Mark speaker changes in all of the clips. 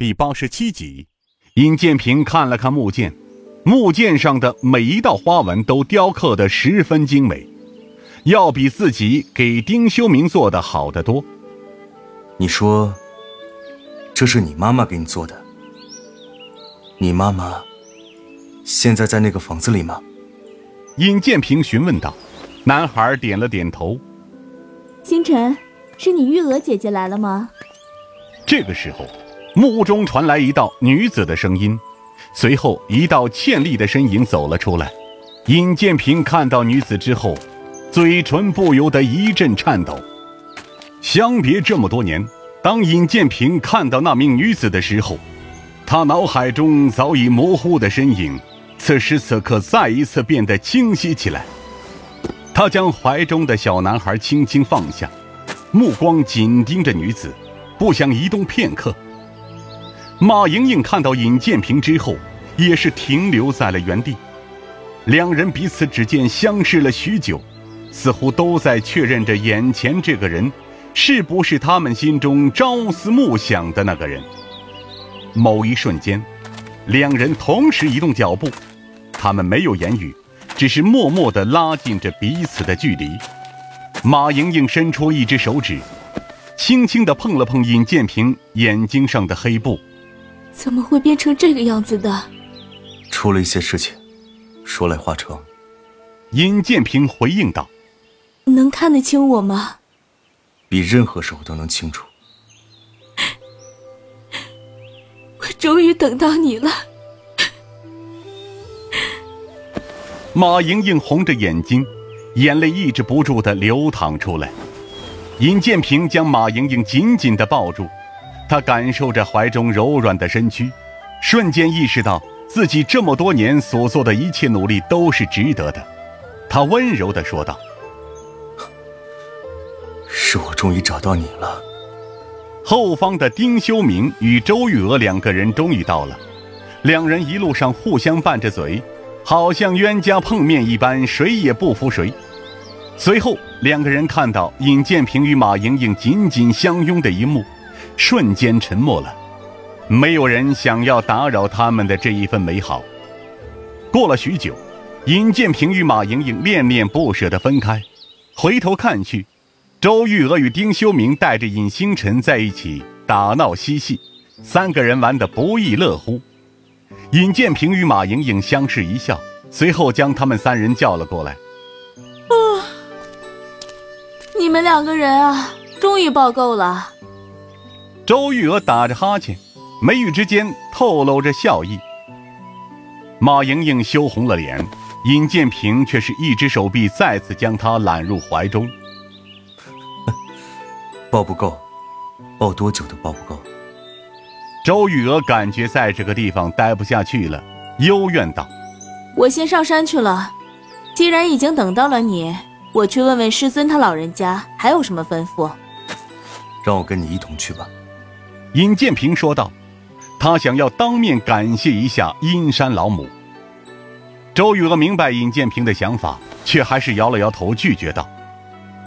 Speaker 1: 第八十七集，尹建平看了看木剑，木剑上的每一道花纹都雕刻得十分精美，要比自己给丁修明做的好得多。
Speaker 2: 你说，这是你妈妈给你做的？你妈妈现在在那个房子里吗？
Speaker 1: 尹建平询问道。男孩点了点头。
Speaker 3: 星辰，是你玉娥姐姐来了吗？
Speaker 1: 这个时候。木屋中传来一道女子的声音，随后一道倩丽的身影走了出来。尹建平看到女子之后，嘴唇不由得一阵颤抖。相别这么多年，当尹建平看到那名女子的时候，他脑海中早已模糊的身影，此时此刻再一次变得清晰起来。他将怀中的小男孩轻轻放下，目光紧盯着女子，不想移动片刻。马莹莹看到尹建平之后，也是停留在了原地。两人彼此之间相视了许久，似乎都在确认着眼前这个人是不是他们心中朝思暮想的那个人。某一瞬间，两人同时移动脚步，他们没有言语，只是默默地拉近着彼此的距离。马莹莹伸出一只手指，轻轻地碰了碰尹建平眼睛上的黑布。
Speaker 3: 怎么会变成这个样子的？
Speaker 2: 出了一些事情，说来话长。
Speaker 1: 尹建平回应道：“
Speaker 3: 能看得清我吗？
Speaker 2: 比任何时候都能清楚。
Speaker 3: 我终于等到你了。”
Speaker 1: 马莹莹红着眼睛，眼泪抑制不住的流淌出来。尹建平将马莹莹紧紧的抱住。他感受着怀中柔软的身躯，瞬间意识到自己这么多年所做的一切努力都是值得的。他温柔地说道：“
Speaker 2: 是我终于找到你了。”
Speaker 1: 后方的丁修明与周玉娥两个人终于到了，两人一路上互相拌着嘴，好像冤家碰面一般，谁也不服谁。随后，两个人看到尹建平与马莹莹紧紧相拥的一幕。瞬间沉默了，没有人想要打扰他们的这一份美好。过了许久，尹建平与马莹莹恋恋不舍地分开，回头看去，周玉娥与丁修明带着尹星辰在一起打闹嬉戏，三个人玩得不亦乐乎。尹建平与马莹莹相视一笑，随后将他们三人叫了过来：“
Speaker 3: 啊，你们两个人啊，终于抱够了。”
Speaker 1: 周玉娥打着哈欠，眉宇之间透露着笑意。马莹莹羞红了脸，尹建平却是一只手臂再次将她揽入怀中。
Speaker 2: 抱不够，抱多久都抱不够。
Speaker 1: 周玉娥感觉在这个地方待不下去了，幽怨道：“
Speaker 3: 我先上山去了。既然已经等到了你，我去问问师尊他老人家还有什么吩咐。
Speaker 2: 让我跟你一同去吧。”
Speaker 1: 尹建平说道：“他想要当面感谢一下阴山老母。”周雨娥明白尹建平的想法，却还是摇了摇头，拒绝道：“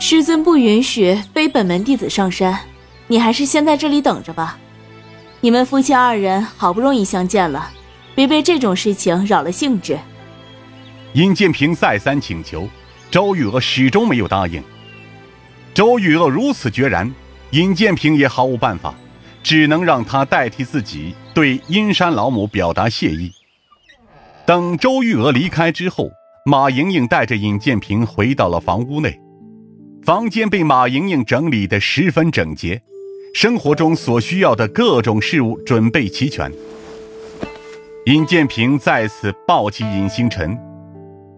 Speaker 3: 师尊不允许非本门弟子上山，你还是先在这里等着吧。你们夫妻二人好不容易相见了，别被这种事情扰了兴致。”
Speaker 1: 尹建平再三请求，周雨娥始终没有答应。周雨娥如此决然，尹建平也毫无办法。只能让他代替自己对阴山老母表达谢意。等周玉娥离开之后，马莹莹带着尹建平回到了房屋内。房间被马莹莹整理得十分整洁，生活中所需要的各种事物准备齐全。尹建平再次抱起尹星辰，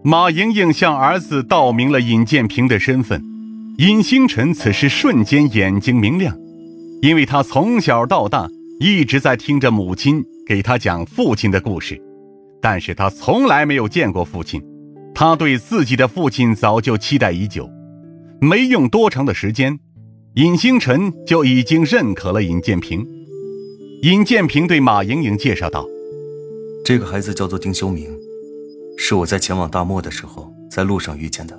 Speaker 1: 马莹莹向儿子道明了尹建平的身份。尹星辰此时瞬间眼睛明亮。因为他从小到大一直在听着母亲给他讲父亲的故事，但是他从来没有见过父亲，他对自己的父亲早就期待已久。没用多长的时间，尹星辰就已经认可了尹建平。尹建平对马莹莹介绍道：“
Speaker 2: 这个孩子叫做丁修明，是我在前往大漠的时候在路上遇见的。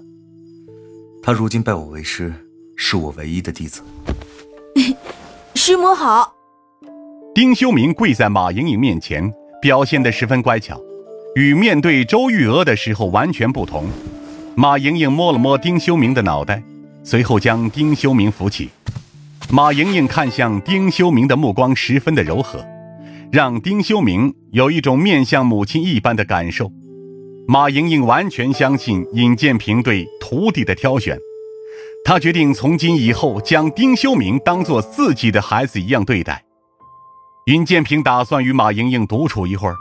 Speaker 2: 他如今拜我为师，是我唯一的弟子。”
Speaker 3: 师母好。
Speaker 1: 丁修明跪在马莹莹面前，表现得十分乖巧，与面对周玉娥的时候完全不同。马莹莹摸了摸丁修明的脑袋，随后将丁修明扶起。马莹莹看向丁修明的目光十分的柔和，让丁修明有一种面向母亲一般的感受。马莹莹完全相信尹建平对徒弟的挑选，他决定从今以后将丁修明当做自己的孩子一样对待。尹建平打算与马莹莹独处一会儿，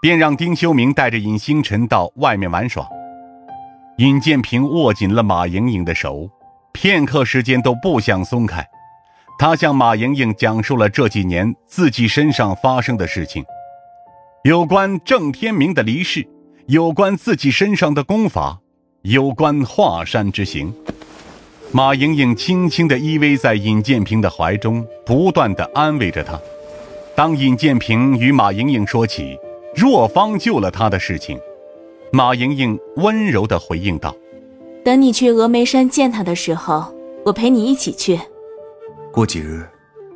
Speaker 1: 便让丁修明带着尹星辰到外面玩耍。尹建平握紧了马莹莹的手，片刻时间都不想松开。他向马莹莹讲述了这几年自己身上发生的事情，有关郑天明的离世。有关自己身上的功法，有关华山之行，马莹莹轻轻地依偎在尹建平的怀中，不断地安慰着他。当尹建平与马莹莹说起若芳救了他的事情，马莹莹温柔地回应道：“
Speaker 3: 等你去峨眉山见他的时候，我陪你一起去。
Speaker 2: 过几日，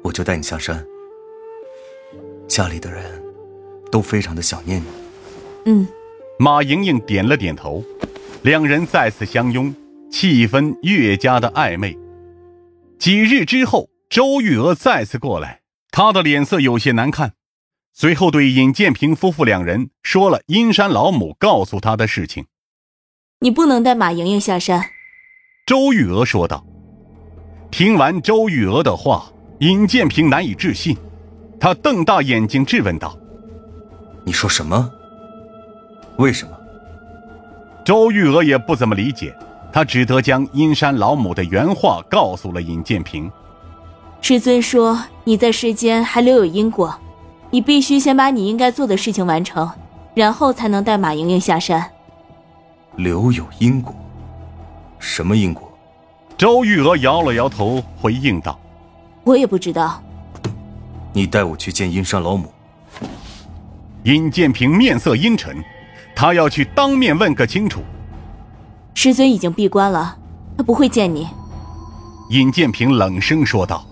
Speaker 2: 我就带你下山。家里的人都非常的想念你。”
Speaker 3: 嗯。
Speaker 1: 马莹莹点了点头，两人再次相拥，气氛越加的暧昧。几日之后，周玉娥再次过来，她的脸色有些难看，随后对尹建平夫妇两人说了阴山老母告诉他的事情。
Speaker 3: 你不能带马莹莹下山，
Speaker 1: 周玉娥说道。听完周玉娥的话，尹建平难以置信，他瞪大眼睛质问道：“
Speaker 2: 你说什么？”为什么？
Speaker 1: 周玉娥也不怎么理解，她只得将阴山老母的原话告诉了尹建平。
Speaker 3: 师尊说：“你在世间还留有因果，你必须先把你应该做的事情完成，然后才能带马莹莹下山。”
Speaker 2: 留有因果？什么因果？
Speaker 1: 周玉娥摇了摇头，回应道：“
Speaker 3: 我也不知道。”
Speaker 2: 你带我去见阴山老母。
Speaker 1: 尹建平面色阴沉。他要去当面问个清楚。
Speaker 3: 师尊已经闭关了，他不会见你。
Speaker 1: 尹建平冷声说道：“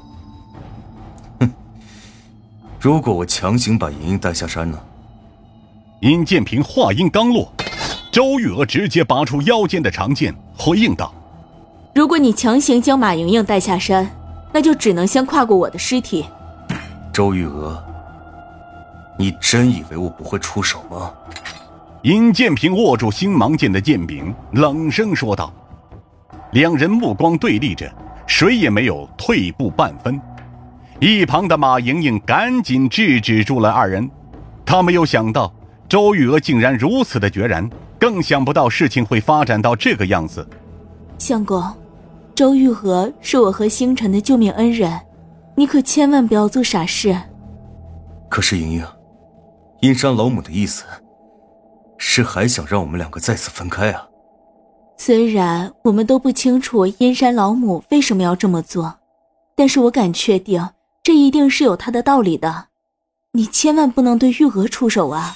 Speaker 2: 哼，如果我强行把莹莹带下山呢？”
Speaker 1: 尹建平话音刚落，周玉娥直接拔出腰间的长剑，回应道：“
Speaker 3: 如果你强行将马莹莹带下山，那就只能先跨过我的尸体。”
Speaker 2: 周玉娥，你真以为我不会出手吗？
Speaker 1: 尹建平握住星芒剑的剑柄，冷声说道：“两人目光对立着，谁也没有退步半分。”一旁的马莹莹赶紧制止住了二人。她没有想到周玉娥竟然如此的决然，更想不到事情会发展到这个样子。
Speaker 3: 相公，周玉娥是我和星辰的救命恩人，你可千万不要做傻事。
Speaker 2: 可是莹莹，阴山老母的意思。是还想让我们两个再次分开啊？
Speaker 3: 虽然我们都不清楚阴山老母为什么要这么做，但是我敢确定，这一定是有他的道理的。你千万不能对玉娥出手啊！